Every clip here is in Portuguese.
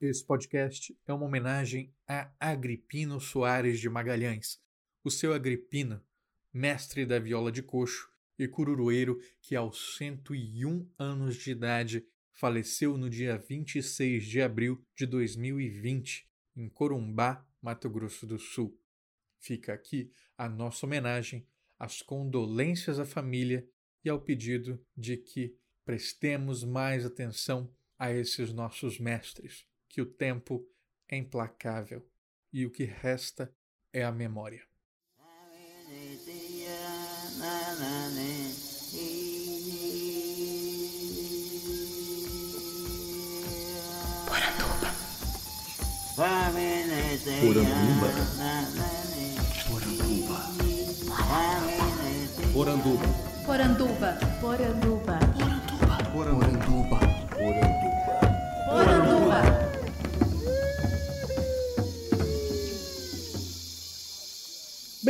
Esse podcast é uma homenagem a Agripino Soares de Magalhães, o seu Agripino, mestre da viola de coxo e cururueiro que aos 101 anos de idade faleceu no dia 26 de abril de 2020 em Corumbá, Mato Grosso do Sul. Fica aqui a nossa homenagem, as condolências à família e ao pedido de que prestemos mais atenção a esses nossos mestres, que o tempo é implacável e o que resta é a memória. Poranduba. Poranduba. Poranduba. Poranduba. Poranduba.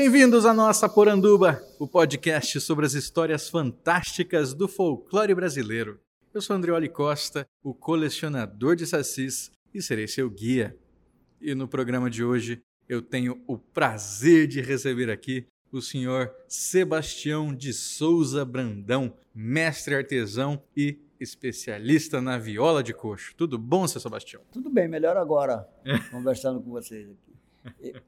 Bem-vindos à nossa Poranduba, o podcast sobre as histórias fantásticas do folclore brasileiro. Eu sou Andreoli Costa, o colecionador de sacis, e serei seu guia. E no programa de hoje eu tenho o prazer de receber aqui o senhor Sebastião de Souza Brandão, mestre artesão e especialista na viola de coxo. Tudo bom, seu Sebastião? Tudo bem, melhor agora, conversando com vocês aqui.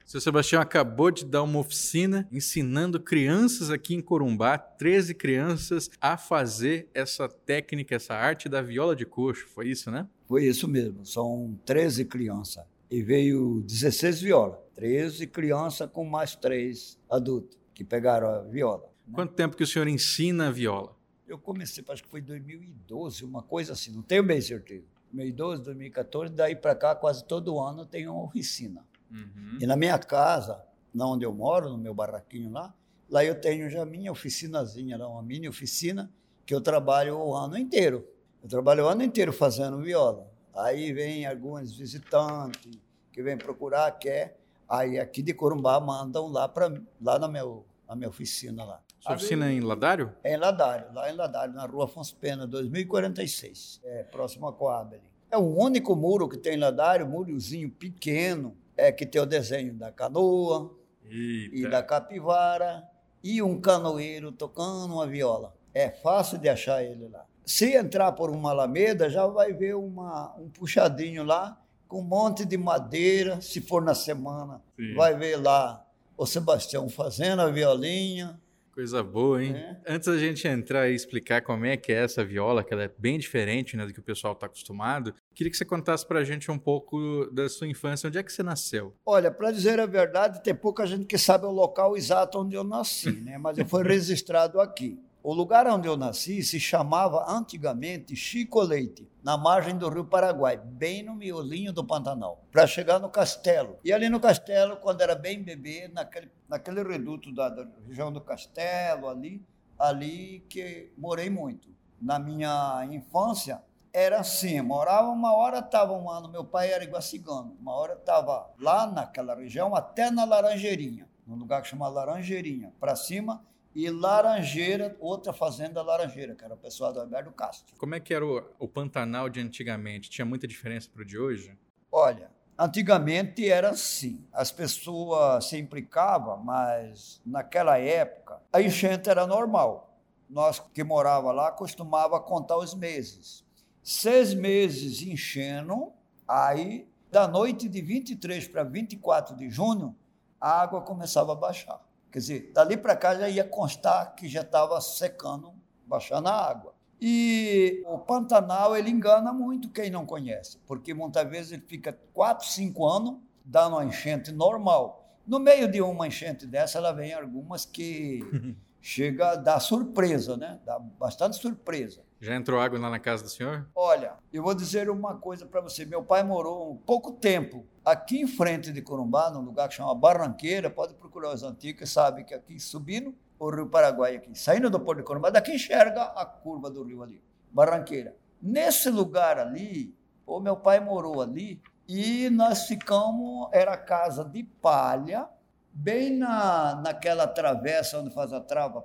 Seu Sebastião acabou de dar uma oficina ensinando crianças aqui em Corumbá, 13 crianças, a fazer essa técnica, essa arte da viola de coxo. Foi isso, né? Foi isso mesmo, são 13 crianças. E veio 16 violas, 13 crianças com mais 3 adultos que pegaram a viola. né? Quanto tempo que o senhor ensina a viola? Eu comecei, acho que foi em 2012, uma coisa assim, não tenho bem certeza. 2012, 2014, daí para cá, quase todo ano tem uma oficina. Uhum. E na minha casa, na onde eu moro, no meu barraquinho lá, lá eu tenho já minha oficinazinha, lá, uma mini oficina, que eu trabalho o ano inteiro. Eu trabalho o ano inteiro fazendo viola. Aí vem alguns visitantes que vêm procurar, quer. Aí aqui de Corumbá mandam lá para lá na, meu, na minha oficina lá. Sua oficina é em Ladário? É em Ladário, lá em Ladário, na rua Afonso Pena, 2046, é, próximo a Coab. ali. É o único muro que tem em Ladário, murozinho pequeno, é que tem o desenho da canoa e Eita. da capivara e um canoeiro tocando uma viola. É fácil de achar ele lá. Se entrar por uma alameda, já vai ver uma, um puxadinho lá com um monte de madeira, se for na semana. Sim. Vai ver lá o Sebastião fazendo a violinha, Coisa boa, hein? É. Antes da gente entrar e explicar como é que é essa viola, que ela é bem diferente né, do que o pessoal está acostumado, queria que você contasse pra gente um pouco da sua infância. Onde é que você nasceu? Olha, para dizer a verdade, tem pouca gente que sabe o local exato onde eu nasci, né? mas eu fui registrado aqui. O lugar onde eu nasci se chamava antigamente Chico Leite, na margem do Rio Paraguai, bem no miolinho do Pantanal, para chegar no castelo. E ali no castelo, quando era bem bebê, naquele, naquele reduto da, da região do castelo, ali, ali que morei muito. Na minha infância, era assim, morava uma hora, estava um ano, meu pai era iguacigano, uma hora estava lá naquela região, até na Laranjeirinha, num lugar que chama Laranjeirinha, para cima, e Laranjeira, outra fazenda Laranjeira, que era o pessoal do Alberto Castro. Como é que era o, o Pantanal de antigamente? Tinha muita diferença pro de hoje? Olha, antigamente era assim, as pessoas se implicavam, mas naquela época a enchente era normal. Nós que morava lá costumava contar os meses. Seis meses enchendo, aí da noite de 23 para 24 de junho, a água começava a baixar. Quer dizer, dali para cá já ia constar que já estava secando, baixando a água. E o Pantanal, ele engana muito quem não conhece, porque muitas vezes ele fica 4, 5 anos dando uma enchente normal. No meio de uma enchente dessa, ela vem algumas que chega a dar surpresa, né? Dá bastante surpresa. Já entrou água lá na casa do senhor? Olha, eu vou dizer uma coisa para você. Meu pai morou um pouco tempo aqui em frente de Corumbá, num lugar que chama Barranqueira. Pode procurar os antigos, sabe que aqui subindo o Rio Paraguai aqui, saindo do Porto de Corumbá, daqui enxerga a curva do rio ali, Barranqueira. Nesse lugar ali, o meu pai morou ali e nós ficamos, era casa de palha, bem na, naquela travessa onde faz a trava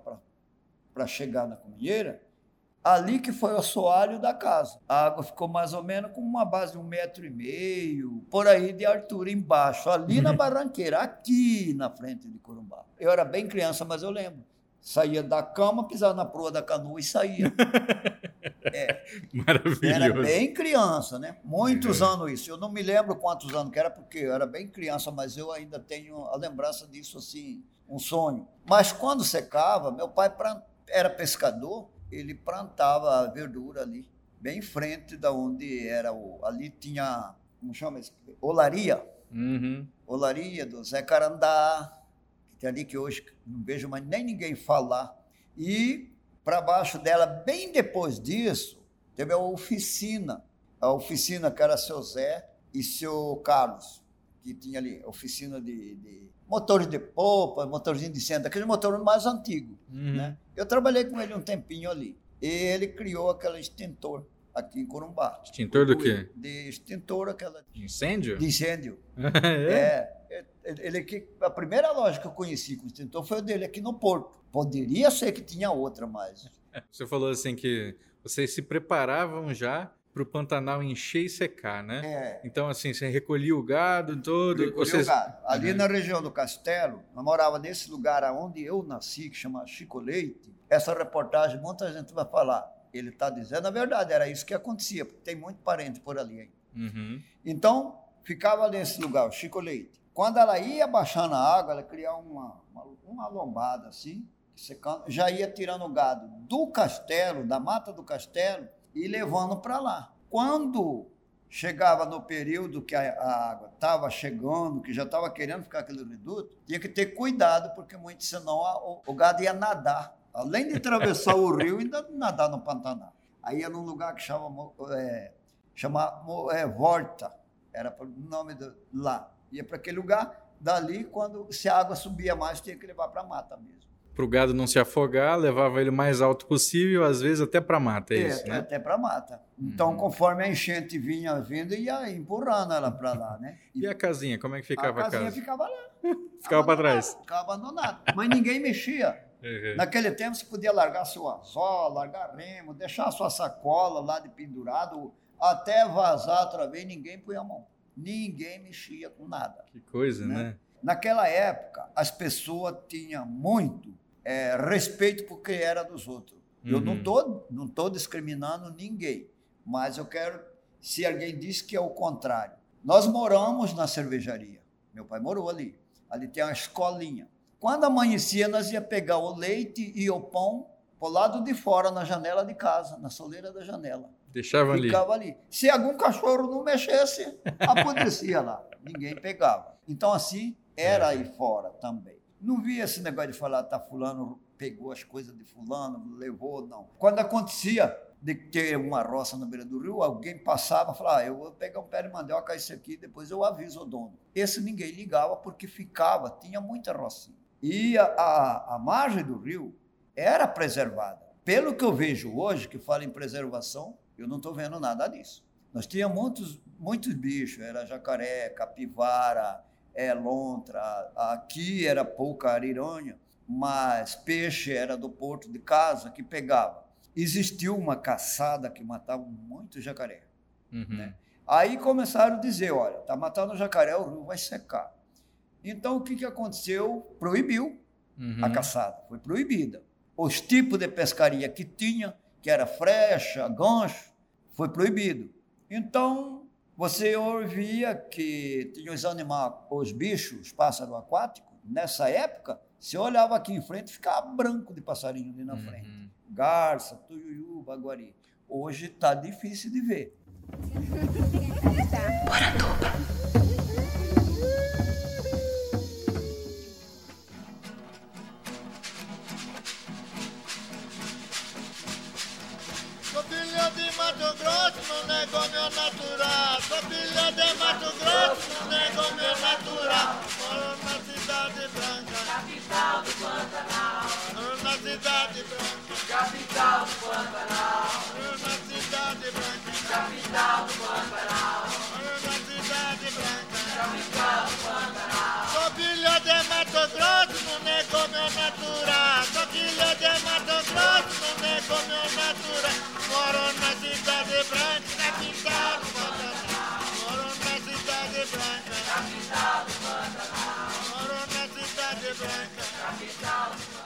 para chegar na Cominheira, Ali que foi o assoalho da casa. A água ficou mais ou menos com uma base de um metro e meio, por aí de altura embaixo, ali na barranqueira, aqui na frente de Corumbá. Eu era bem criança, mas eu lembro. Saía da cama, pisava na proa da canoa e saía. Maravilhoso. Era bem criança, né? Muitos É. anos isso. Eu não me lembro quantos anos que era, porque eu era bem criança, mas eu ainda tenho a lembrança disso, assim, um sonho. Mas quando secava, meu pai era pescador, ele plantava a verdura ali, bem em frente da onde era o. Ali tinha, como chama isso? Olaria. Uhum. Olaria do Zé Carandá, que tem ali que hoje não vejo mais nem ninguém falar. E para baixo dela, bem depois disso, teve a oficina. A oficina que era seu Zé e seu Carlos, que tinha ali oficina de, de motores de polpa, motorzinho de centro, aquele motor mais antigo. Uhum. Né? Eu trabalhei com ele um tempinho ali. E ele criou aquele extintor aqui em Corumbá. Extintor do quê? De extintor, aquela Incêndio? de incêndio. é? É, ele que a primeira loja que eu conheci com extintor foi o dele aqui no Porto. Poderia ser que tinha outra, mas Você falou assim que vocês se preparavam já para o Pantanal encher e secar, né? é. Então, assim, você recolhia o gado todo. recolheu vocês... gado. Ali Uhum. na região do Castelo, eu morava nesse lugar onde eu nasci, que chama Chico Leite. Essa reportagem, muita gente vai falar. Ele está dizendo a verdade, era isso que acontecia, porque tem muito parente por ali. Hein? Uhum. Então, ficava nesse lugar, o Chico Leite. Quando ela ia baixando a água, ela criava uma, uma, uma lombada assim, secando, já ia tirando o gado do castelo, da mata do castelo, e levando para lá. Quando chegava no período que a, água estava chegando, que já estava querendo ficar aquele reduto, tinha que ter cuidado, porque muito senão a- o, o gado ia nadar. Além de atravessar o rio, ainda nadar no Pantanal. Aí ia num lugar que chama Mo- é, é, Vorta, era o nome do, lá. Ia para aquele lugar, dali, quando se a água subia mais, tinha que levar para a mata mesmo. Para o gado não se afogar, levava ele o mais alto possível, às vezes até para mata, é, isso, até, né? até para mata. Então, Uhum. conforme a enchente vinha vindo, ia empurrando ela para lá, né? E a casinha, como é que ficava a a, casinha ficava lá. Ficava para trás. Ficava abandonada. Mas ninguém mexia. Uhum. Naquele tempo você podia largar seu anzol, largar remo, deixar sua sacola lá de pendurado, até vazar outra vez, ninguém punha a mão. Ninguém mexia com nada. Que coisa, Né? né? Naquela época, as pessoas tinham muito eh, respeito por quem era dos outros. Eu não Uhum. estou não tô discriminando ninguém, mas eu quero, se alguém diz que é o contrário. Nós moramos na cervejaria. Meu pai morou ali. Ali tem uma escolinha. Quando amanhecia, nós ia pegar o leite e o pão pro lado de fora, na janela de casa, na soleira da janela. Deixava ali. Ficava ali. Se algum cachorro não mexesse, apodrecia lá. Ninguém pegava. Então, assim, era aí fora também. Não via esse negócio de falar, tá, fulano pegou as coisas de fulano, levou, não. Quando acontecia de ter uma roça na beira do rio, alguém passava e falava, ah, eu vou pegar um pé de mandioca, esse aqui, depois eu aviso o dono. Esse ninguém ligava porque ficava, tinha muita rocinha. E a, a, a margem do rio era preservada. Pelo que eu vejo hoje, que fala em preservação, eu não estou vendo nada disso. Nós tínhamos muitos, muitos bichos, era jacaré, capivara, é, lontra, aqui era pouca ariranha, mas peixe era do porto de casa que pegava. Existiu uma caçada que matava muito jacaré. Uhum. né? Aí começaram a dizer, olha, tá matando jacaré, o rio vai secar. Então o que, que aconteceu? Proibiu Uhum. a caçada, foi proibida. Os tipos de pescaria que tinha, que era frecha, gancho, foi proibido. Então, você ouvia que tinha os animais, os bichos, os pássaros aquáticos, nessa época, você olhava aqui em frente ficava branco de passarinho ali na frente. Uhum. Garça, tuiuiu, baguari. Hoje está difícil de ver. Sou Sou filho de Mato Grosso, no negócio natural. Moro na cidade branca. Capital do Pantanal. Moro na cidade branca. Capital do Pantanal. Moro na cidade branca. Capital do Pantanal. Moro na cidade branca. Capital do Pantanal. Sou filho de Mato Grosso, negócio meu natural. Sou filho de Mato Grosso, nego meu natural. Moro na cidade branca, capital do Pantanal. Branca, capital do Pantanal. Na cidade branca, capital do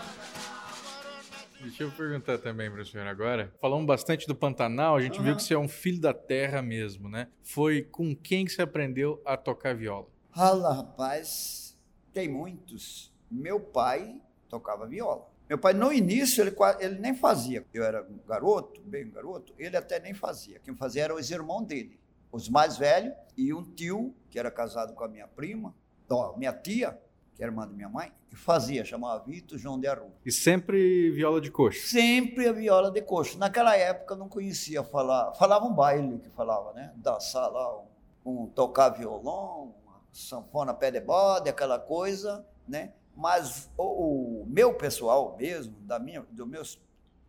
Deixa eu perguntar também para o senhor agora. Falamos bastante do Pantanal, a gente viu que você é um filho da terra mesmo, né? Foi com quem que você aprendeu a tocar viola? Fala, rapaz, tem muitos. Meu pai tocava viola. Meu pai, no início, ele, ele nem fazia. Eu era um garoto, bem garoto, ele até nem fazia. Quem fazia eram os irmãos dele, os mais velhos, e um tio, que era casado com a minha prima, ó, minha tia, que era irmã da minha mãe, que fazia, chamava Vitor João de Arru. E sempre viola de coxo. Sempre a viola de coxo. Naquela época eu não conhecia falar, falava um baile que falava, né? Dançar lá, um, um tocar violão, uma sanfona pé de bode, aquela coisa, né? Mas o, o meu pessoal mesmo, da minha, do, meus,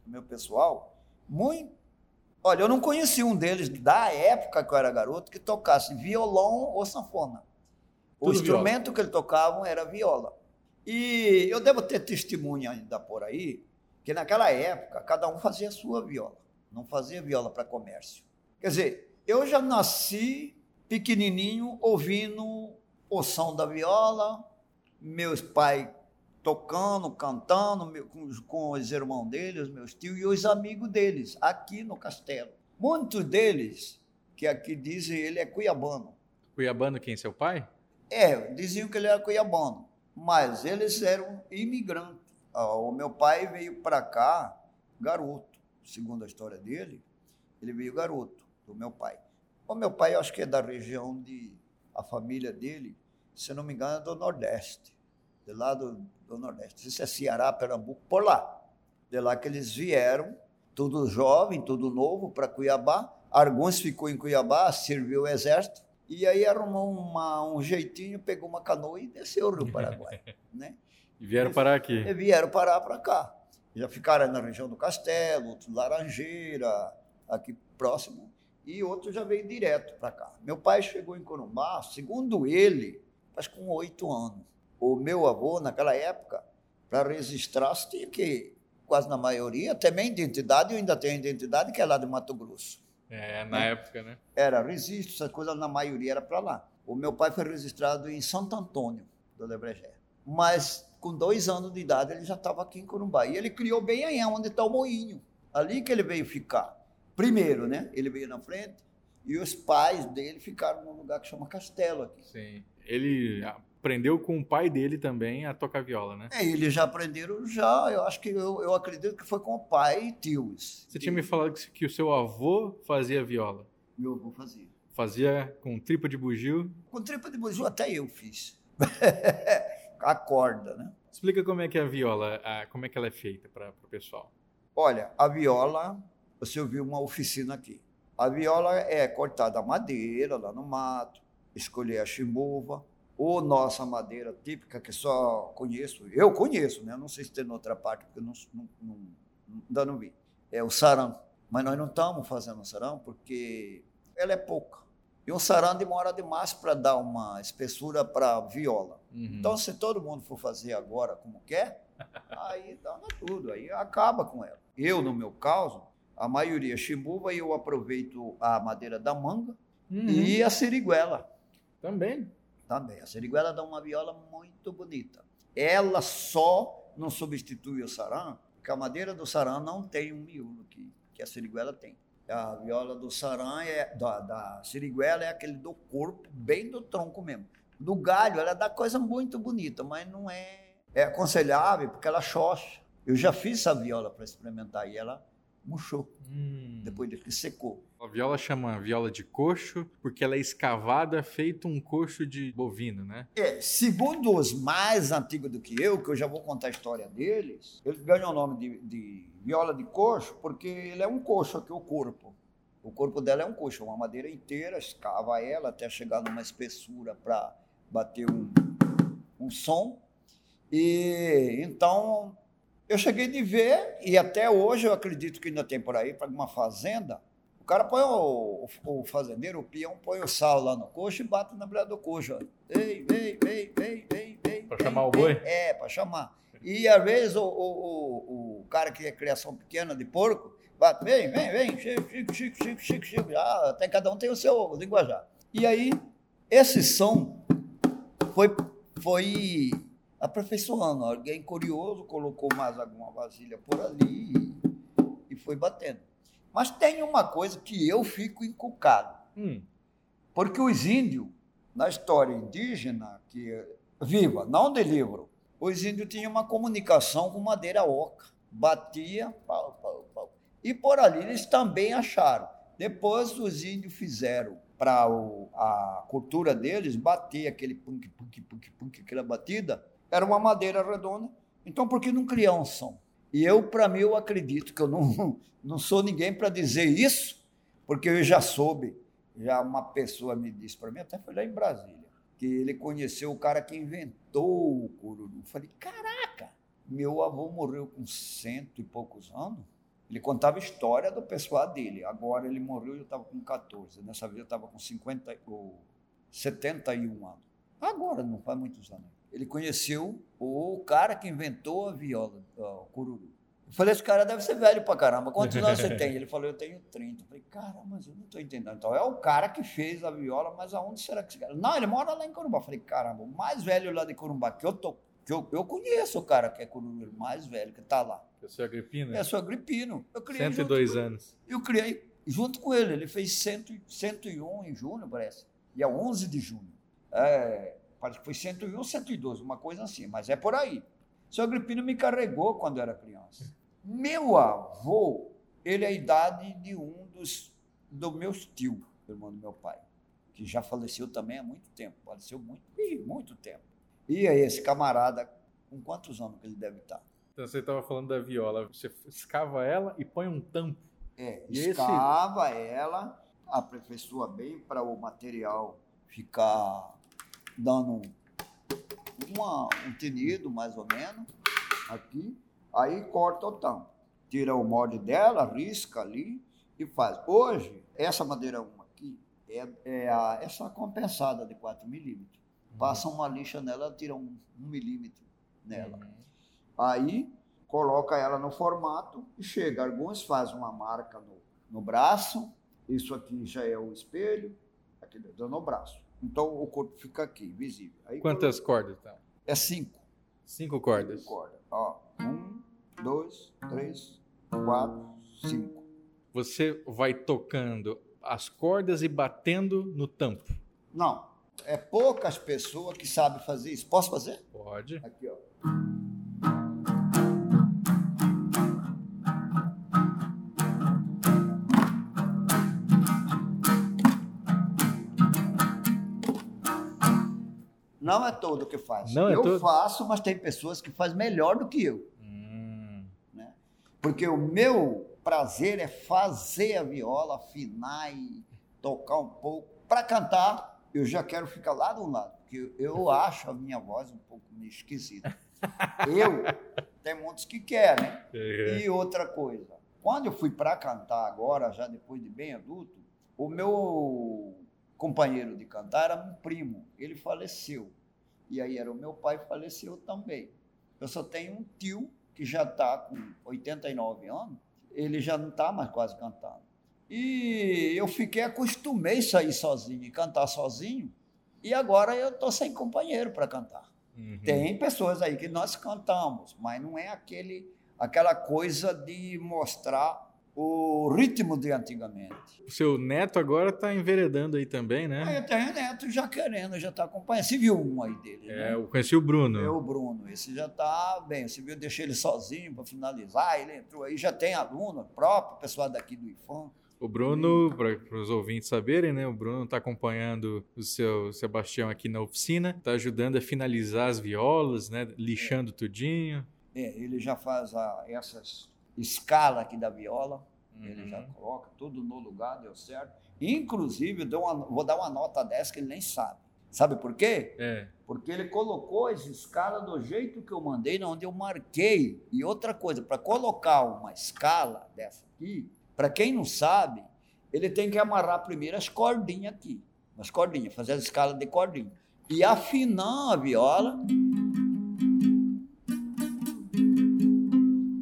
do meu pessoal, muito. Olha, eu não conhecia um deles da época que eu era garoto que tocasse violão ou sanfona. O Tudo viola. instrumento que ele tocavam era viola. E eu devo ter testemunha ainda por aí, que naquela época cada um fazia a sua viola, não fazia viola para comércio. Quer dizer, eu já nasci pequenininho ouvindo o som da viola, meus pais tocando, cantando, meu- com, os- com os irmãos deles, os meus tios e os amigos deles, aqui no castelo. Muitos deles, que aqui dizem ele é cuiabano, Cuiabano, quem? Seu pai? é, diziam que ele era cuiabano, mas eles eram imigrantes. Ah, O meu pai veio para cá garoto, segundo a história dele, ele veio garoto, do meu pai. O meu pai, acho que é da região de. A família dele, se não me engano, é do Nordeste, de lá do, do Nordeste. Isso é Ceará, Pernambuco, por lá. De lá que eles vieram, tudo jovem, tudo novo, para Cuiabá. Alguns ficou em Cuiabá, serviu o exército, e aí arrumou uma- um jeitinho, pegou uma canoa e desceu o Rio Paraguai. né? E vieram parar aqui. E vieram parar para cá. Já ficaram na região do Castelo, Laranjeira, aqui próximo, e outro já veio direto para cá. Meu pai chegou em Corumbá, segundo ele, mas com oito anos. O meu avô, naquela época, para registrar, você tinha que, quase na maioria, até minha identidade, eu ainda tenho identidade, que é lá de Mato Grosso. É, na época, né? Era registro, essa coisa na maioria era para lá. O meu pai foi registrado em Santo Antônio do Lebregé. Mas com dois anos de idade ele já estava aqui em Corumbá. E ele criou bem aí onde está o moinho. Ali que ele veio ficar. Primeiro, né? Ele veio na frente e os pais dele ficaram num lugar que chama Castelo aqui. Sim. Ele aprendeu com o pai dele também a tocar viola, né? É, eles já aprenderam já, eu acho que eu, eu acredito que foi com o pai e tios. Você tinha me falado que, que o seu avô fazia viola. Meu avô fazia. Fazia com tripa de bugio. Com tripa de buju até eu fiz. a corda, né? Explica como é que é a viola, a- como é que ela é feita para o pessoal. Olha, a viola, você ouviu uma oficina aqui. A viola é cortada a madeira lá no mato, escolher a chimbuva, ou nossa madeira típica, que só conheço, eu conheço, né? Eu não sei se tem em outra parte, porque eu não, não, não, ainda não vi. É o sarão. Mas nós não estamos fazendo sarão porque ela é pouca. E um sarão demora demais para dar uma espessura para a viola. Uhum. Então, se todo mundo for fazer agora como quer, aí dá tudo, aí acaba com ela. Eu, no meu caso, a maioria é chimbuva e eu aproveito a madeira da manga Uhum. e a siriguela Também. Também. A siriguela dá uma viola muito bonita. Ela só não substitui o sarã, porque a madeira do sarã não tem um miolo que, que a siriguela tem. A viola do sarã, é, da, da siriguela, é aquele do corpo, bem do tronco mesmo. Do galho, ela dá coisa muito bonita, mas não é, é aconselhável, porque ela xoxa. Eu já fiz essa viola para experimentar e ela murchou, Hum. depois de que secou. A viola chama viola de coxo porque ela é escavada feito um coxo de bovino, né? É, segundo os mais antigos do que eu, que eu já vou contar a história deles, eles ganham o nome de, de viola de coxo porque ele é um coxo aqui, o corpo. O corpo dela é um coxo, uma madeira inteira, escava ela até chegar numa espessura para bater um, um som. E então eu cheguei de ver, e até hoje eu acredito que ainda tem por aí, para uma fazenda, o cara põe o, o, o fazendeiro, o peão, põe o sal lá no coxo e bate na beira do coxo. Ei, ei, ei, ei, ei, ei. Pra ei, chamar o boi? É, para chamar. E às vezes o, o, o, cara que é criação pequena de porco, vai, vem, vem, vem, Chico, Chico, Chico, Chico, Chico, Chico. Ah, até cada um tem o seu linguajar. E aí, esse som foi, foi aperfeiçoando. Alguém curioso colocou mais alguma vasilha por ali e, e foi batendo. Mas tem uma coisa que eu fico encucado. Hum, Porque os índios, na história indígena, que viva, não de livro, os índios tinham uma comunicação com madeira oca. Batia, pau, pau, pau. E por ali eles também acharam. Depois os índios fizeram para a cultura deles bater aquele punk, punk, punk, punk, aquela batida, era uma madeira redonda. Então por que não criar um som? E eu, para mim, eu acredito que eu não, não sou ninguém para dizer isso, porque eu já soube já uma pessoa me disse para mim, até foi lá em Brasília, que ele conheceu o cara que inventou o cururu. Falei, caraca, meu avô morreu com cento e poucos anos. Ele contava história do pessoal dele. Agora ele morreu e eu estava com 14. Nessa vez eu estava com 50, ou 71 anos. Agora, não faz muitos anos. Ele conheceu o cara que inventou a viola, o cururu. Eu falei, esse cara deve ser velho pra caramba. Quantos anos você tem? Ele falou, eu tenho 30. Eu falei, cara, mas eu não estou entendendo. Então, é o cara que fez a viola, mas aonde será que esse cara... Não, ele mora lá em Corumbá. Eu falei, caramba, o mais velho lá de Corumbá que eu tô... Que eu, eu conheço o cara que é cururu, o mais velho, que está lá. eu sou agripino? É, sou agripino. Eu criei junto 102 com- anos. Eu criei junto com ele. Ele fez 100, 101 em junho, parece. E é 11 de junho. É, parece que foi 101 ou 112, uma coisa assim, mas é por aí. Seu Agripino me carregou quando era criança. Meu avô, ele é a idade de um dos do meus tios, irmão do meu pai, que já faleceu também há muito tempo, faleceu muito, muito tempo. E aí, esse camarada, com quantos anos que ele deve estar? Então você estava falando da viola. Você escava ela e põe um tampo. É, E esse- escava ela, aperfeiçoa bem para o material ficar dando uma- um tenido, mais ou menos, aqui. Aí corta o tampo. Tira o molde dela, risca ali e faz. Hoje, essa madeira 1 aqui é, é a, essa compensada de 4 milímetros. Passa uma lixa nela, tira um, um milímetro nela. Aí coloca ela no formato e chega. Alguns fazem uma marca no, no braço, isso aqui já é o espelho, aqui dentro no braço. Então o corpo fica aqui, visível. Aí Quantas cordas? Então? É cinco. Cinco cordas. Corda. Ó, um, dois, três, quatro, cinco. Você vai tocando as cordas e batendo no tampo. Não, é poucas pessoas que sabem fazer isso. Posso fazer? Pode. Aqui, ó. Não é todo que faz. Não é eu todo? faço, mas tem pessoas que fazem melhor do que eu. Hum, né? Porque o meu prazer é fazer a viola, afinar e tocar um pouco. Para cantar, eu já quero ficar lá do lado, porque eu acho a minha voz um pouco meio esquisita. Eu, tem muitos que querem. é. E outra coisa, quando eu fui para cantar agora, já depois de bem adulto, o meu companheiro de cantar era um primo, ele faleceu. E aí era o meu pai faleceu também. Eu só tenho um tio que já está com 89 anos, ele já não está mais quase cantando. E eu fiquei, acostumei a sair sozinho e cantar sozinho, e agora eu estou sem companheiro para cantar. Uhum. Tem pessoas aí que nós cantamos, mas não é aquele, aquela coisa de mostrar o ritmo de antigamente. O seu neto agora tá enveredando aí também, né? eu tenho neto já querendo, já está acompanhando. Você viu um aí dele, É, né? eu conheci o Bruno. É o Bruno, esse já está bem. Você viu, eu deixei ele sozinho para finalizar, ele entrou aí, já tem aluno próprio, pessoal daqui do IFAM. O Bruno, para os ouvintes saberem, né? O Bruno está acompanhando o seu Sebastião aqui na oficina, está ajudando a finalizar as violas, né? Lixando tudinho. É, ele já faz a, essas escalas aqui da viola, ele já Uhum. coloca tudo no lugar, deu certo. Inclusive, uma- vou dar uma nota dessa que ele nem sabe. Sabe por quê? É. Porque ele colocou as escalas do jeito que eu mandei, onde eu marquei. E outra coisa, para colocar uma escala dessa aqui, para quem não sabe, ele tem que amarrar primeiro as cordinhas aqui. As cordinhas, fazer as escalas de cordinha. E afinar a viola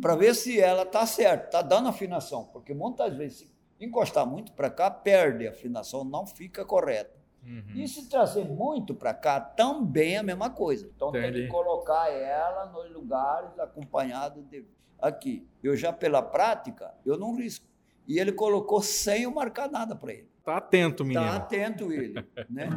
para ver se ela tá certa, tá dando afinação, porque muitas vezes se encostar muito para cá perde a afinação, não fica correta. Uhum. E se trazer muito para cá, também é a mesma coisa. Então tem Entendi. que colocar ela nos lugares acompanhado de aqui. Eu já pela prática, eu não risco. E ele colocou sem eu marcar nada para ele. Tá atento, menino. Tá atento ele, né?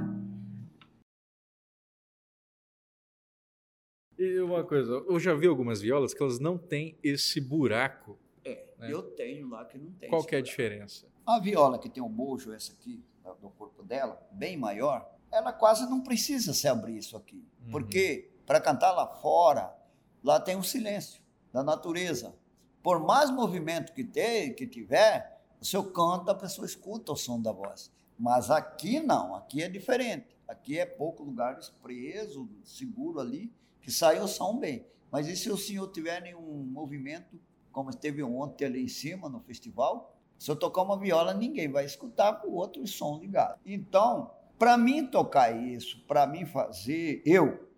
E uma coisa, eu já vi algumas violas que elas não têm esse buraco. É, Né? eu tenho lá que não tem. Qual que é a diferença? A viola que tem o bojo, essa aqui, do corpo dela, bem maior, ela quase não precisa se abrir isso aqui. Uhum. Porque para cantar lá fora, lá tem um silêncio da natureza. Por mais movimento que, tem, que tiver, o seu canta, a pessoa escuta o som da voz. Mas aqui não, aqui é diferente. Aqui é pouco lugares preso, seguro ali, que sai o som bem. Mas e se o senhor tiver nenhum movimento, como teve ontem ali em cima no festival, se eu tocar uma viola, ninguém vai escutar com o outro som ligado. Então, para mim tocar isso, para mim fazer, eu,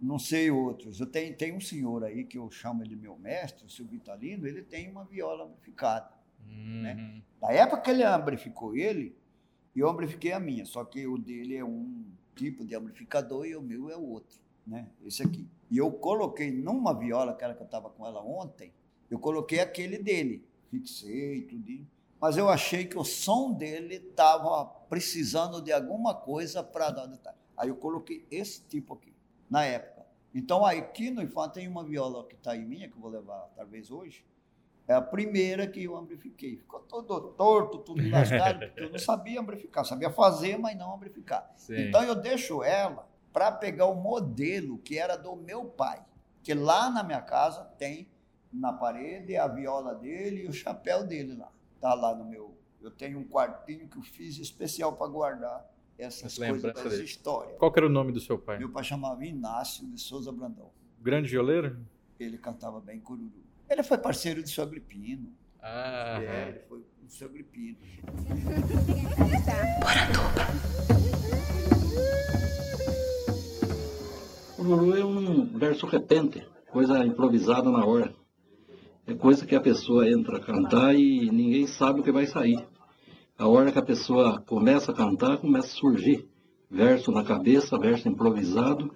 não sei outros, eu tenho, tem um senhor aí que eu chamo ele meu mestre, o seu Vitalino, ele tem uma viola amplificada. Uhum. Na época que ele amplificou ele, eu amplifiquei a minha, só que o dele é um tipo de amplificador e o meu é o outro, né? Esse aqui. E eu coloquei numa viola, aquela que eu estava com ela ontem, eu coloquei aquele dele, fixei tudinho, mas eu achei que o som dele estava precisando de alguma coisa para dar detalhe. Aí eu coloquei esse tipo aqui, na época. Então aqui no Infante tem uma viola que está aí minha, que eu vou levar talvez hoje, é a primeira que eu amplifiquei. Ficou todo torto, tudo lascado, porque eu não sabia amplificar. Sabia fazer, mas não amplificar. Sim. Então eu deixo ela para pegar o modelo que era do meu pai. Que lá na minha casa tem na parede a viola dele e o chapéu dele lá. Tá lá no meu. Eu tenho um quartinho que eu fiz especial para guardar essas Essa coisas dele. histórias. Qual era o nome do seu pai? Meu pai chamava Inácio de Souza Brandão. Grande violeiro? Ele cantava bem cururu. Ele foi parceiro de seu Agripino. Ah, É, ele foi o seu Agripino. Verso repente, coisa improvisada na hora. É coisa que a pessoa entra a cantar e ninguém sabe o que vai sair. A hora que a pessoa começa a cantar, começa a surgir verso na cabeça, verso improvisado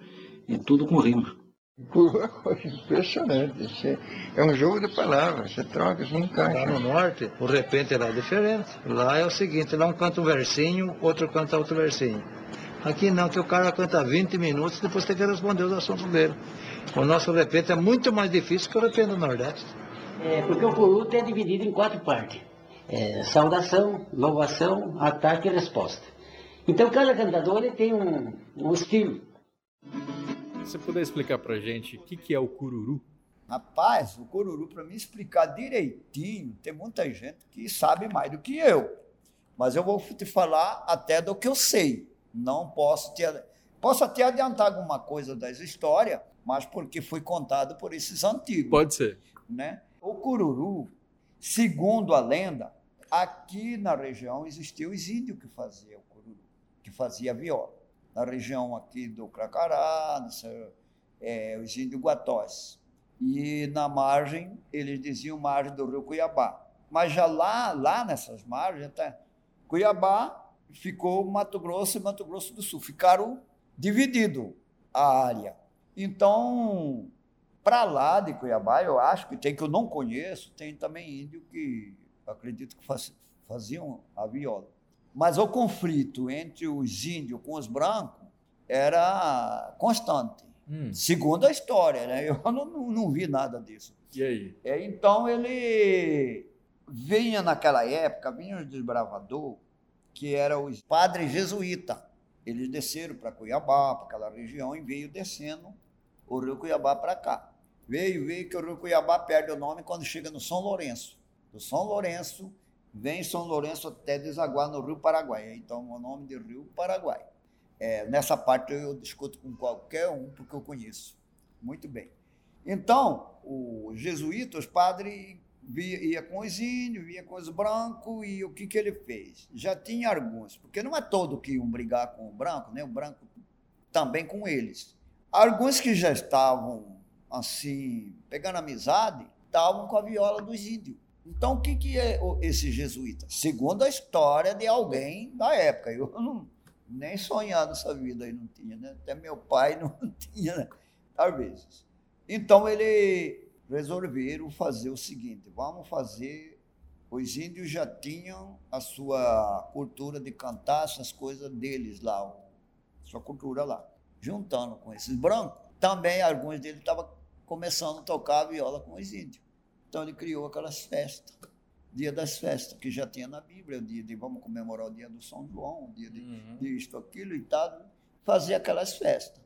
e tudo com rima. É coisa impressionante. É um jogo de palavras. Você troca, você Lá encaixa. no norte, o repente lá é diferente. Lá é o seguinte, lá um canta um versinho, outro canta outro versinho. Aqui não, que o cara canta 20 minutos, depois tem que responder os assuntos dele. O nosso repente é muito mais difícil que o repente do Nordeste. É, porque o Puruto é dividido em quatro partes. É, saudação, louvação, ataque e resposta. Então cada cantador ele tem um, um estilo. Se você puder explicar pra gente o que, que é o cururu? Rapaz, o cururu, para me explicar direitinho, tem muita gente que sabe mais do que eu. Mas eu vou te falar até do que eu sei. Não posso te. Posso até adiantar alguma coisa das histórias, mas porque foi contado por esses antigos. Pode ser. né? O cururu, segundo a lenda, aqui na região existiam os índios que faziam o cururu, que fazia a viola. Na região aqui do Cracará, nessa, é, os índios guatós. E na margem, eles diziam margem do rio Cuiabá. Mas já lá, lá nessas margens, tá, Cuiabá ficou Mato Grosso e Mato Grosso do Sul. Ficaram divididos a área. Então, para lá de Cuiabá, eu acho que tem que eu não conheço, tem também índio que acredito que faz- faziam a viola. Mas o conflito entre os índios com os brancos era constante, Hum, segundo a história, né? Eu não, não, não vi nada disso. e aí? É, então ele vinha naquela época, vinha os desbravador, que eram os padres jesuítas. Eles desceram para Cuiabá, para aquela região, e veio descendo o rio Cuiabá para cá. Veio, veio que o rio Cuiabá perde o nome quando chega no São Lourenço. Do São Lourenço, vem São Lourenço até desaguar no rio Paraguai. Então, o nome de rio Paraguai. É, nessa parte eu discuto com qualquer um, porque eu conheço muito bem. Então, o jesuíta, os padres, via, ia com os índios, ia com os brancos, e o que, que ele fez? Já tinha alguns, porque não é todo que iam brigar com o branco, né? o branco também com eles. Alguns que já estavam, assim, pegando amizade, estavam com a viola dos índios. Então, o que, que é esse jesuíta? Segundo a história de alguém da época. Eu não, nem sonhar nessa vida aí não tinha, né? Até meu pai não tinha, né? Vezes. Então, ele resolveram fazer o seguinte: vamos fazer. Os índios já tinham a sua cultura de cantar essas coisas deles lá, sua cultura lá. Juntando com esses brancos, também alguns deles estavam começando a tocar a viola com os índios. Então ele criou aquelas festas, dia das festas, que já tinha na Bíblia, o dia de vamos comemorar o dia do São João, o dia de, de isto, aquilo e tal, fazia aquelas festas.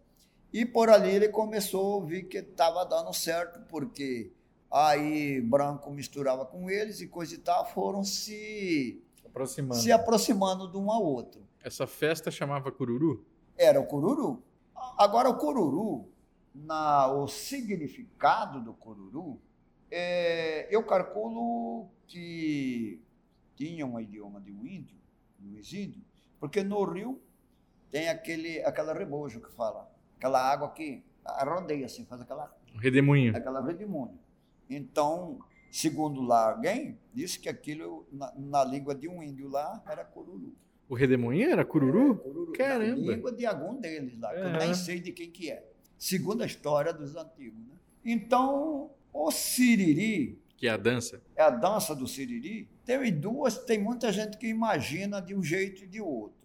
E por ali ele começou a ouvir que estava dando certo, porque aí branco misturava com eles e coisa e tal, foram se, Aproximando. se aproximando de um ao outro. Essa festa chamava Cururu? Era o cururu. Agora, o cururu, na, o significado do cururu, é, eu calculo que tinha um idioma de um índio, dos índios, porque no rio tem aquele, aquela rebojo que fala, aquela água que rodeia assim, faz aquela, redemoinho. aquela redemoinho. Então, segundo lá alguém, disse que aquilo, na, na língua de um índio lá, era cururu. O redemoinho era Cururu? Cururu, Caramba. Na língua de algum deles lá, que eu Aham. nem sei de quem que é. Segundo a história dos antigos. Né? Então, o siriri, Que é a dança. é a dança do siriri, tem duas, tem muita gente que imagina de um jeito e de outro.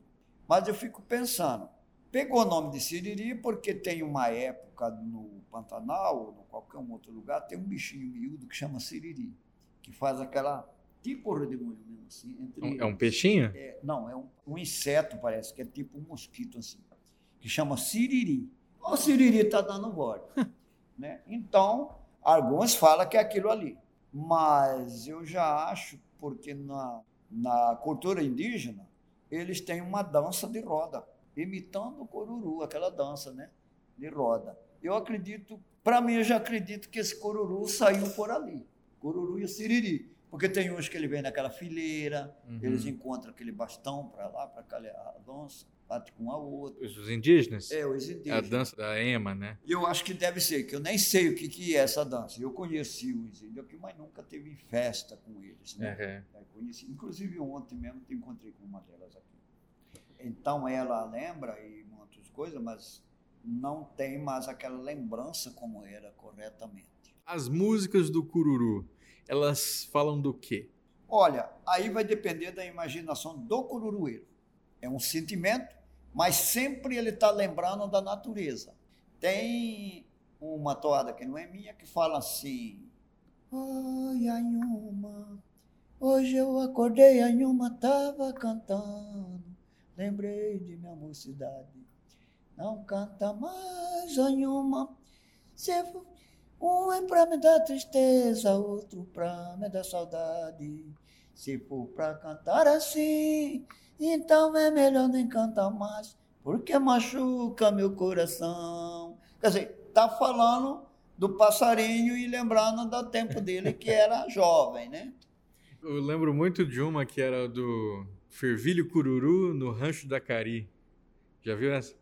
Mas eu fico pensando, pegou o nome de siriri porque tem uma época no Pantanal, ou em qualquer outro lugar, tem um bichinho miúdo que chama siriri, que faz aquela, tipo redemoinho mesmo assim, entre É um eles. peixinho? É, não, é um, um inseto, parece, que é tipo um mosquito assim, que chama siriri. O siriri está dando volta. né? Então, alguns falam que é aquilo ali. Mas eu já acho, porque na, na cultura indígena, eles têm uma dança de roda, imitando o coruru, aquela dança né? de roda. Eu acredito, para mim, eu já acredito que esse coruru saiu por ali. Coruru e o siriri. Porque tem uns que ele vem naquela fileira, Uhum. eles encontram aquele bastão para lá, para cá, a dança, bate com a outra. Os indígenas? É, os É a indígenas. dança da Ema, né? Eu acho que deve ser, que eu nem sei o que, que é essa dança. Eu conheci os índios aqui, mas nunca teve festa com eles. Né? Uhum. Conheci, inclusive ontem mesmo te encontrei com uma delas aqui. Então ela lembra e muitas coisas, mas não tem mais aquela lembrança como era corretamente. As músicas do Cururu, elas falam do quê? Olha, aí vai depender da imaginação do cururueiro. É um sentimento, mas sempre ele está lembrando da natureza. Tem uma toada que não é minha que fala assim: Oi, Anhuma, hoje eu acordei, Anhuma estava cantando, lembrei de minha mocidade. Não canta mais, Anhuma, se for um é pra me dar tristeza, outro pra me dar saudade. Se for pra cantar assim, então é melhor nem cantar mais, porque machuca meu coração. Quer dizer, tá falando do passarinho e lembrando do tempo dele que era jovem, né? Eu lembro muito de uma que era do Fervilho Cururu no Rancho da Cari. Já viu essa?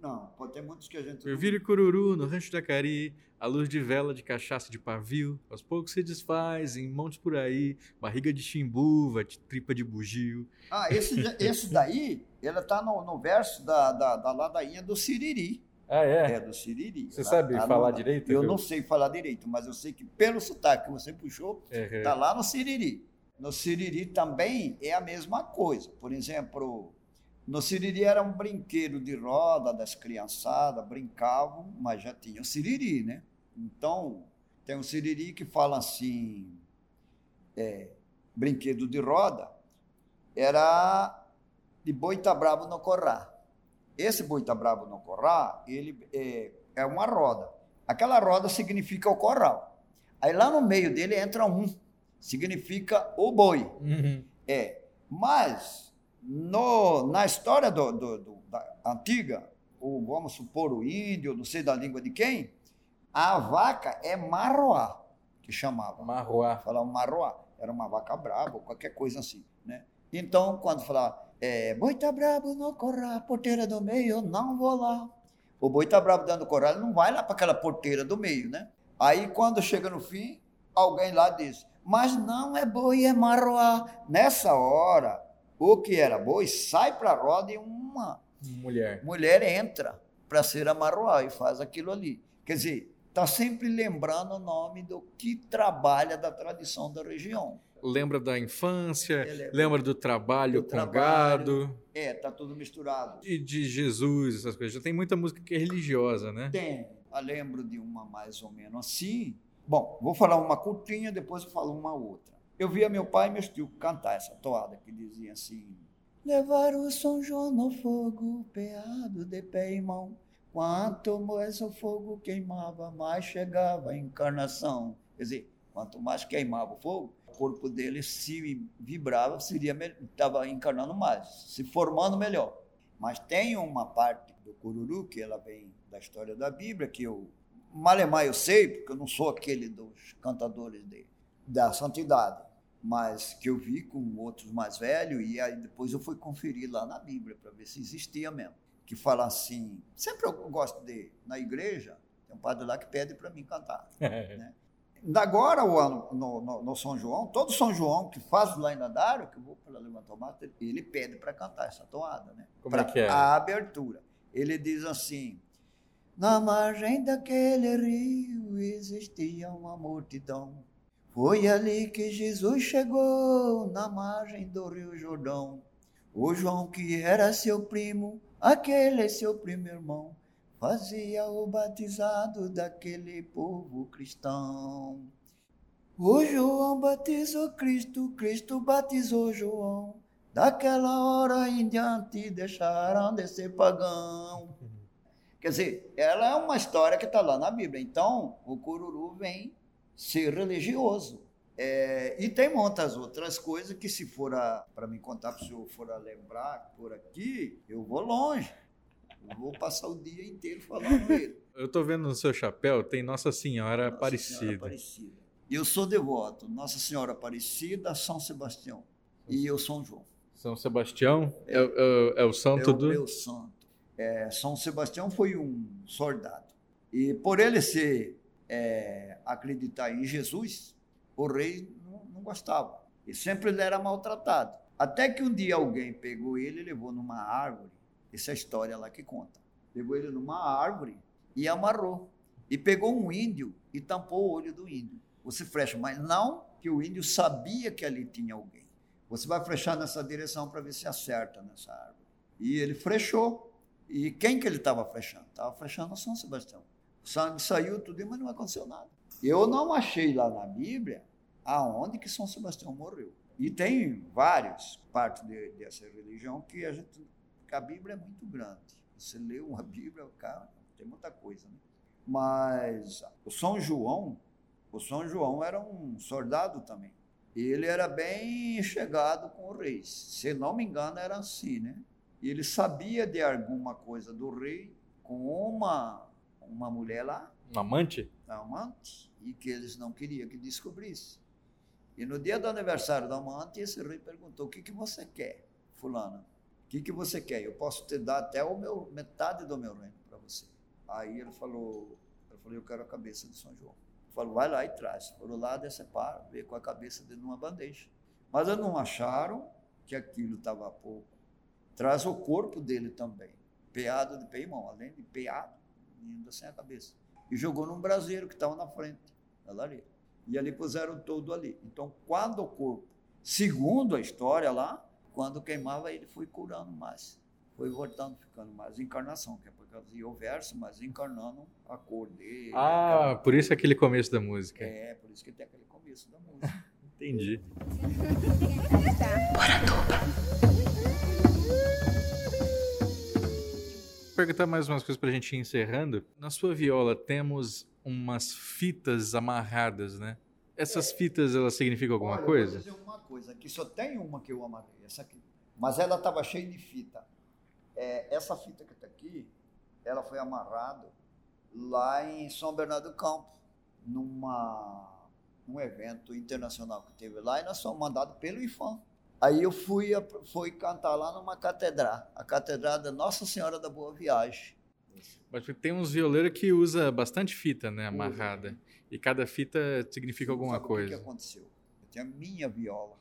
Não, pode ter muitos que a gente. Fervilho Cururu no Rancho da Cari, a luz de vela de cachaça de pavio, aos poucos se desfaz em montes por aí, barriga de chimbuva, de tripa de bugio. Ah, esse, esse daí, ela tá no, no verso da, da, da ladainha do Siriri. Ah, É, do Siriri. Você Lá- sabe lá no- falar direito, Eu não sei falar direito, mas eu sei que pelo sotaque que você puxou, Uhum. Está lá no Siriri. No Siriri também é a mesma coisa. Por exemplo, no Siriri era um brinquedo de roda das criançadas, brincavam, mas já tinha o Siriri, né? Então, tem um Siriri que fala assim, é, brinquedo de roda, era de boi tá bravo no corral. Esse boi tá bravo no corral, ele é, é uma roda. Aquela roda significa o corral. Aí lá no meio dele entra um, significa o boi. Uhum. É, mas no, na história do, do- do- da antiga, o, vamos supor o índio, não sei da língua de quem, a vaca é marroá, que chamava. Marroá. Falava marroá, era uma vaca brava, qualquer coisa assim, né? Então, quando falava, é, boi tá brabo no corral, porteira do meio, eu não vou lá. O boi tá brabo dentro do corral, ele não vai lá para aquela porteira do meio, né? Aí, quando chega no fim, alguém lá diz, mas não é boi, é marroá. Nessa hora, o que era boi sai para a roda e uma Mulher. mulher entra para ser a marroá e faz aquilo ali. Quer dizer, está sempre lembrando o nome do que trabalha da tradição da região. Lembra da infância, Ele é- lembra do trabalho Do com trabalho. gado, É, tá tudo misturado. e de Jesus, essas coisas. Já tem muita música que é religiosa, né? Tem. Eu lembro de uma mais ou menos assim. Bom, vou falar uma curtinha, depois eu falo uma outra. Eu via meu pai e meus tios cantar essa toada que dizia assim: Levar o São João no fogo, peado de pé e mão. Quanto mais o fogo queimava, mais chegava a encarnação. Quer dizer, quanto mais queimava o fogo, o corpo dele se vibrava, seria estava encarnando mais, se formando melhor. Mas tem uma parte do cururu que ela vem da história da Bíblia que eu malemar eu sei, porque eu não sou aquele dos cantadores de, da santidade, mas que eu vi com outros mais velhos e aí depois eu fui conferir lá na Bíblia para ver se existia mesmo. Que fala assim, sempre eu gosto de na igreja, tem um padre lá que pede para mim cantar. né? Agora, o ano, no, no, no São João, todo São João que faz lá em Nadário, que eu vou para levantar o mato, ele pede para cantar essa toada, né? Como é Pra- que é? A abertura. Ele diz assim: Na margem daquele rio existia uma multidão. Foi ali que Jesus chegou, na margem do Rio Jordão. O João, que era seu primo, aquele seu primo irmão, fazia o batizado daquele povo cristão. O João batizou Cristo, Cristo batizou João. Daquela hora em diante deixaram de ser pagão. Quer dizer, ela é uma história que está lá na Bíblia. Então, o cururu vem ser religioso. É, e tem muitas outras coisas que, se for para me contar, se eu for a lembrar por aqui, eu vou longe. Eu vou passar o dia inteiro falando ele. Eu tô vendo no seu chapéu, tem Nossa Senhora Nossa Aparecida. Senhora Aparecida. Eu sou devoto, Nossa Senhora Aparecida, São Sebastião e eu São João. São Sebastião é, o- é o- é o santo é do. o meu santo. É, São Sebastião foi um soldado. E por ele ser, é, acreditar em Jesus, o rei não, não gostava. E sempre ele era maltratado. Até que um dia alguém pegou ele e levou numa árvore. Essa é a história lá que conta. Pegou ele numa árvore e amarrou. E pegou um índio e tampou o olho do índio. Você frecha, mas não que o índio sabia que ali tinha alguém. Você vai frechar nessa direção para ver se acerta nessa árvore. E ele frechou. E quem que ele estava frechando? Estava frechando São Sebastião. O sangue saiu, tudo, mas não aconteceu nada. Eu não achei lá na Bíblia aonde que São Sebastião morreu. E tem várias partes de- dessa religião que a gente. a Bíblia é muito grande. Você lê uma Bíblia, cara, tem muita coisa. Né? Mas o São João, o São João era um soldado também. Ele era bem chegado com o rei. Se não me engano, era assim, né? E ele sabia de alguma coisa do rei com uma, uma mulher lá, Um amante? amante, e que eles não queriam que descobrisse. E no dia do aniversário da amante, esse rei perguntou: O que, que você quer, Fulana? O que, que você quer? Eu posso te dar até o meu, metade do meu reino para você. Aí ele falou: Eu falei, eu quero a cabeça de São João. Falou, vai lá e traz. Foram lá, deceparam, veio com a cabeça dele numa bandeja. Mas eles não acharam que aquilo estava pouco. Traz o corpo dele também, peado de pé e mão, além de peado, ainda sem a cabeça. E jogou num braseiro que estava na frente da lareira. E ali puseram todo ali. Então, quando o corpo, segundo a história lá, quando queimava, ele foi curando mais. Foi voltando, ficando mais encarnação, que é por causa o verso, mas encarnando a cor dele. Ah, por isso aquele começo da música. É, por isso que tem aquele começo da música. Entendi. Vou perguntar mais umas coisas pra gente ir encerrando. Na sua viola temos umas fitas amarradas, né? Essas fitas, elas significam alguma Olha, coisa? Eu vou dizer uma coisa, aqui só tem uma que eu amarrei, essa aqui. Mas ela estava cheia de fita. É, essa fita que está aqui, ela foi amarrada lá em São Bernardo do Campo, numa, num evento internacional que teve lá, e nós fomos mandados pelo IFAM. Aí eu fui, fui cantar lá numa catedral, a Catedral da Nossa Senhora da Boa Viagem. Mas tem uns violeiros que usa bastante fita, né? Amarrada. E cada fita significa alguma Sabe O que, coisa. que aconteceu? Eu tinha a minha viola.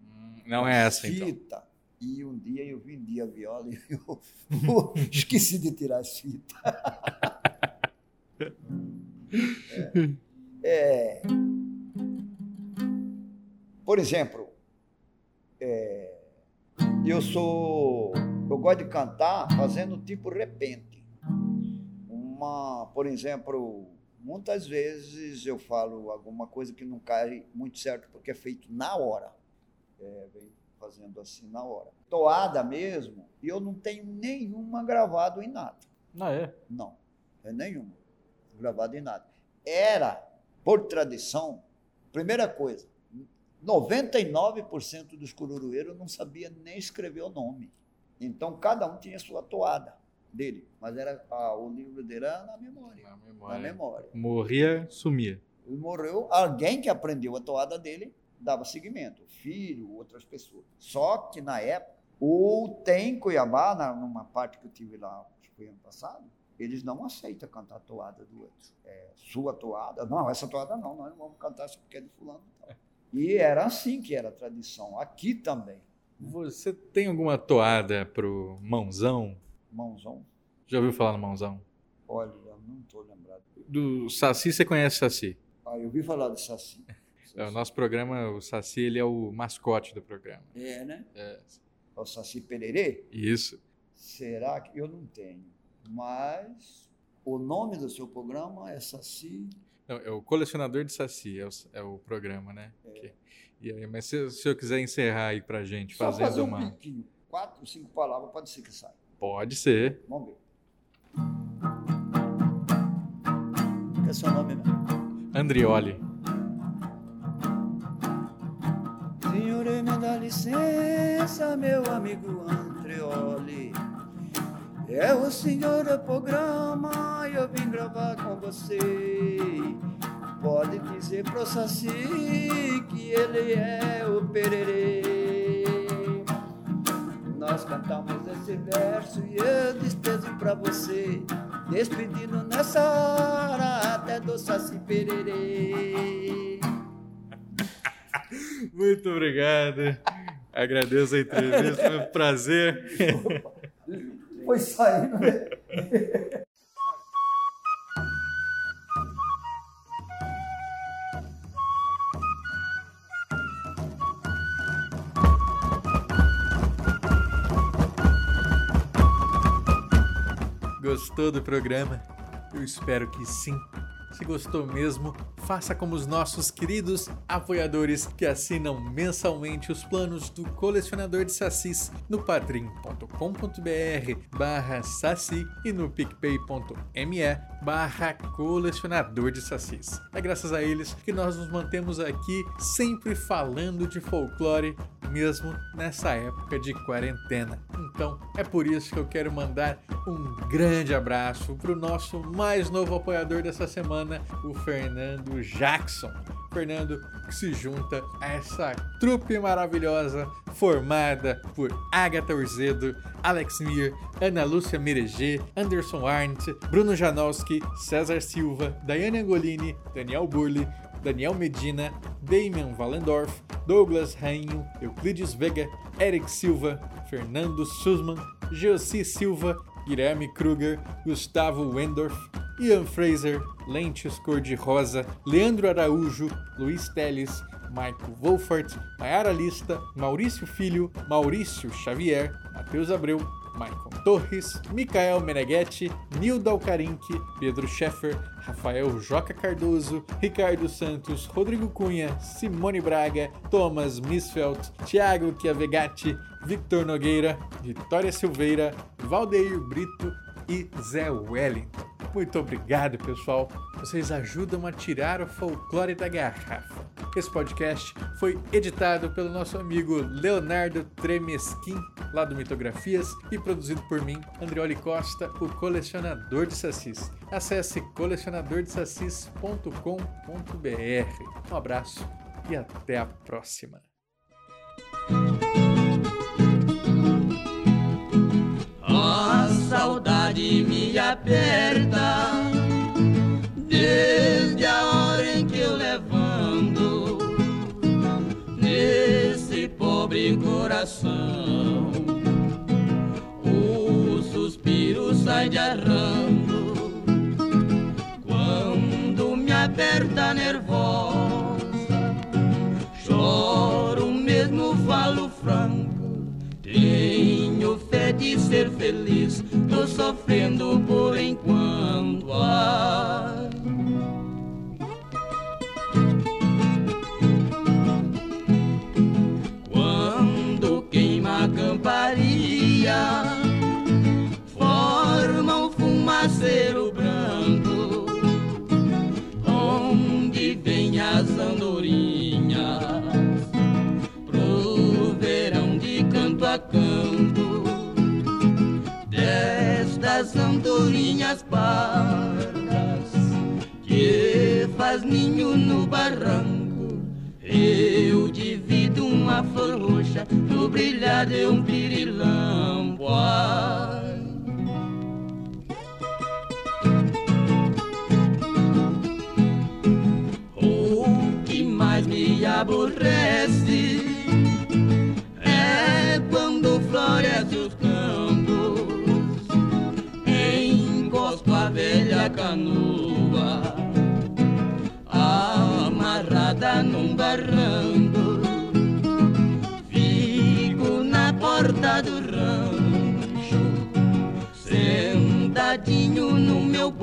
Hum, Não é essa, então. fita. E um dia eu vendi a viola e eu, eu esqueci de tirar as fitas. É. É. Por exemplo, é, eu sou. Eu gosto de cantar fazendo tipo repente. Uma, por exemplo, muitas vezes eu falo alguma coisa que não cai muito certo porque é feito na hora. É, vem fazendo assim na hora. Toada mesmo, e eu não tenho nenhuma gravado em nada. Ah, é? Não, é nenhuma gravado em nada. Era, por tradição, primeira coisa, 99% dos cururueiros não sabia nem escrever o nome. Então, cada um tinha sua toada dele, mas era ah, o livro dele era na memória. Na Na memória. memória. Morria, sumia. Ele morreu, alguém que aprendeu a toada dele dava seguimento, filho, outras pessoas. Só que na época, ou tem em Cuiabá, na, numa parte que eu tive lá, acho que foi ano passado, eles não aceitam cantar a toada do outro. É, sua toada, não, essa toada não, nós não vamos cantar só porque é de fulano. e tal. E era assim que era a tradição, aqui também. Você tem alguma toada pro mãozão? Mãozão, Já ouviu falar no mãozão? olha, eu não estou lembrado. Do Saci, você conhece o Saci? Ah, eu ouvi falar de Saci. É, o nosso programa, o Saci, ele é o mascote do programa. É, né? É, O Saci Pererê? isso. Será que eu não tenho? Mas o nome do seu programa é Saci. Não, é o colecionador de Saci, é o, é o programa, né? Que- e aí, mas se, se eu quiser encerrar aí pra gente, Só fazendo fazer um uma. piquinho. Quatro, cinco palavras, pode ser que saia. Pode ser. Vamos ver. Qual é seu nome mesmo? Andrioli. Senhor, me dá licença, meu amigo Andreoli. É o senhor do programa, eu vim gravar com você. Pode dizer pro Saci que ele é o pererê. Nós cantamos esse verso e eu despeço pra você. Despedindo nessa hora até do Saci Pererê. Muito obrigado. Agradeço a entrevista, foi um prazer. Foi saindo, né? Gostou do programa? Eu espero que sim. Se gostou mesmo, faça como os nossos queridos apoiadores que assinam mensalmente os planos do colecionador de sacis no padrim.com.br barra saci e no picpay.me barra colecionador de sacis. É graças a eles que nós nos mantemos aqui sempre falando de folclore, mesmo nessa época de quarentena. Então é por isso que eu quero mandar um grande abraço para o nosso mais novo apoiador dessa semana, o Fernando Jackson. Fernando que se junta a essa trupe maravilhosa formada por Agatha Urzedo, Alex Mir, Ana Lúcia Mereger, Anderson Arndt, Bruno Janowski, César Silva, Daiane Angolini, Daniel Burli, Daniel Medina, Damian Valendorf, Douglas Rainho, Euclides Vega, Eric Silva, Fernando Sussman, Geossi Silva, Guilherme Kruger, Gustavo Wendorf, Ian Fraser, Lentes Cor-de-Rosa, Leandro Araújo, Luiz Teles, Michael Wolfert, Mayara Lista, Maurício Filho, Maurício Xavier, Matheus Abreu, Michael Torres, Micael Meneghetti, Nilda Alcarinque, Pedro Scheffer, Rafael Joca Cardoso, Ricardo Santos, Rodrigo Cunha, Simone Braga, Thomas Misfeld, Thiago Chiavegatti, Victor Nogueira, Vitória Silveira, Valdeir Brito e Zé Wellington. Muito obrigado, pessoal. Vocês ajudam a tirar o folclore da garrafa. Esse podcast foi editado pelo nosso amigo Leonardo Tremesquim, lá do Mitografias, e produzido por mim, Andrioli Costa, o colecionador de sacis. Acesse colecionadordesacis.com.br. Um abraço e até a próxima. A saudade me aperta desde coração. O suspiro sai de arranco quando me aperta nervosa. Choro mesmo, falo franco. Tenho fé de ser feliz, tô sofrendo por enquanto. Ah, fumaceiro branco, onde vem as andorinhas, pro verão de canto a canto, destas andorinhas pardas, que faz ninho no barranco. Eu divido uma flor roxa no brilhar de um pirilampo.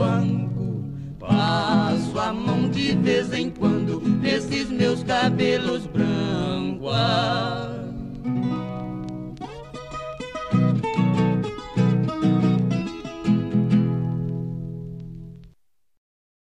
Banco. Passo a mão de vez em quando nesses meus cabelos brancos.